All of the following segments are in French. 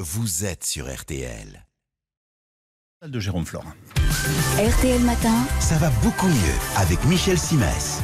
vous êtes sur RTL. de Jérôme Florin. RTL Matin, Ça va beaucoup mieux avec Michel Simès.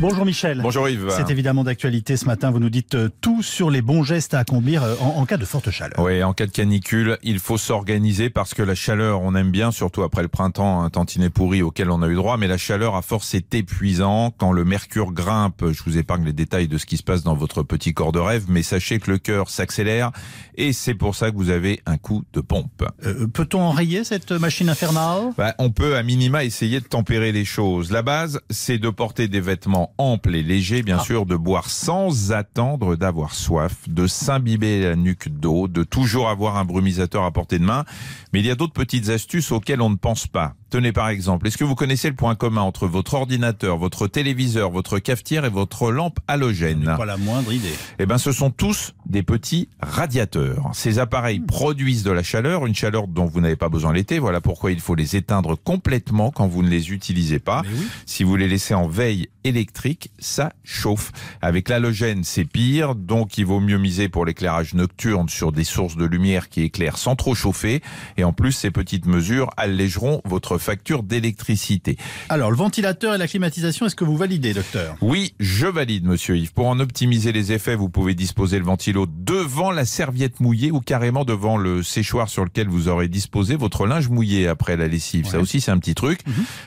Bonjour Michel. Bonjour Yves. C'est évidemment d'actualité ce matin. Vous nous dites euh, tout sur les bons gestes à accomplir euh, en, en cas de forte chaleur. Oui, en cas de canicule, il faut s'organiser parce que la chaleur, on aime bien, surtout après le printemps, un tantinet pourri auquel on a eu droit, mais la chaleur à force est épuisant. Quand le mercure grimpe, je vous épargne les détails de ce qui se passe dans votre petit corps de rêve, mais sachez que le cœur s'accélère et c'est pour ça que vous avez un coup de pompe. Euh, Peut-on enrayer cette machine infernale? Bah, on peut à minima essayer de tempérer les choses. La base, c'est de porter des vêtements amples et légers, bien sûr, de boire sans attendre d'avoir soif, de s'imbiber la nuque d'eau, de toujours avoir un brumisateur à portée de main. Mais il y a d'autres petites astuces auxquelles on ne pense pas. Tenez par exemple, est-ce que vous connaissez le point commun entre votre ordinateur, votre téléviseur, votre cafetière et votre lampe halogène? Pas la moindre idée. eh ben, ce sont tous des petits radiateurs. Ces appareils produisent de la chaleur, une chaleur dont vous n'avez pas besoin l'été. Voilà pourquoi il faut les éteindre complètement quand vous ne les utilisez pas. Oui. Si vous les laissez en veille électrique, ça chauffe. Avec l'halogène, c'est pire, donc il vaut mieux miser pour l'éclairage nocturne sur des sources de lumière qui éclairent sans trop chauffer. Et en plus, ces petites mesures allégeront votre facture d'électricité. Alors, le ventilateur et la climatisation, est-ce que vous validez, docteur? Oui, je valide, monsieur Yves. Pour en optimiser les effets, vous pouvez disposer le ventilo devant la serviette mouillée ou carrément devant le séchoir sur lequel vous aurez disposé votre linge mouillé après la lessive. Ça aussi, c'est un petit truc.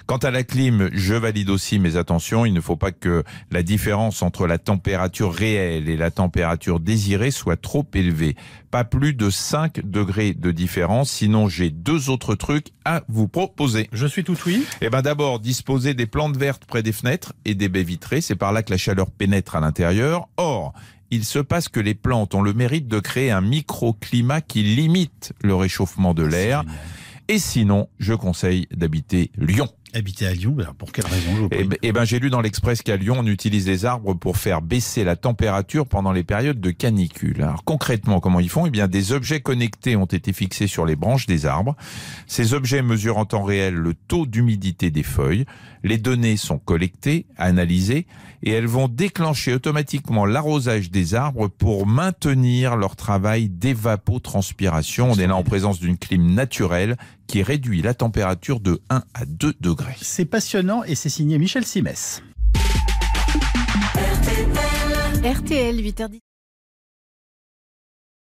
Quant à la clim, je valide aussi, mais attention, il ne faut pas que la différence entre la température réelle et la température désirée soit trop élevée. Pas plus de 5 degrés de différence, sinon j'ai deux autres trucs à vous proposer. Je suis tout oui. Eh ben d'abord, disposer des plantes vertes près des fenêtres et des baies vitrées, c'est par là que la chaleur pénètre à l'intérieur. Or, il se passe que les plantes ont le mérite de créer un microclimat qui limite le réchauffement de l'air. Et sinon, je conseille d'habiter Lyon. Habiter à Lyon, alors pour quelle raison Eh ben, eh ben, j'ai lu dans l'Express qu'à Lyon, on utilise les arbres pour faire baisser la température pendant les périodes de canicule. Alors concrètement, comment ils font? Eh bien, des objets connectés ont été fixés sur les branches des arbres. Ces objets mesurent en temps réel le taux d'humidité des feuilles. Les données sont collectées, analysées, et elles vont déclencher automatiquement l'arrosage des arbres pour maintenir leur travail d'évapotranspiration. On est là en présence d'une clim naturelle qui réduit la température de 1 à 2 degrés. C'est passionnant et c'est signé Michel Simès. RTL 8h10.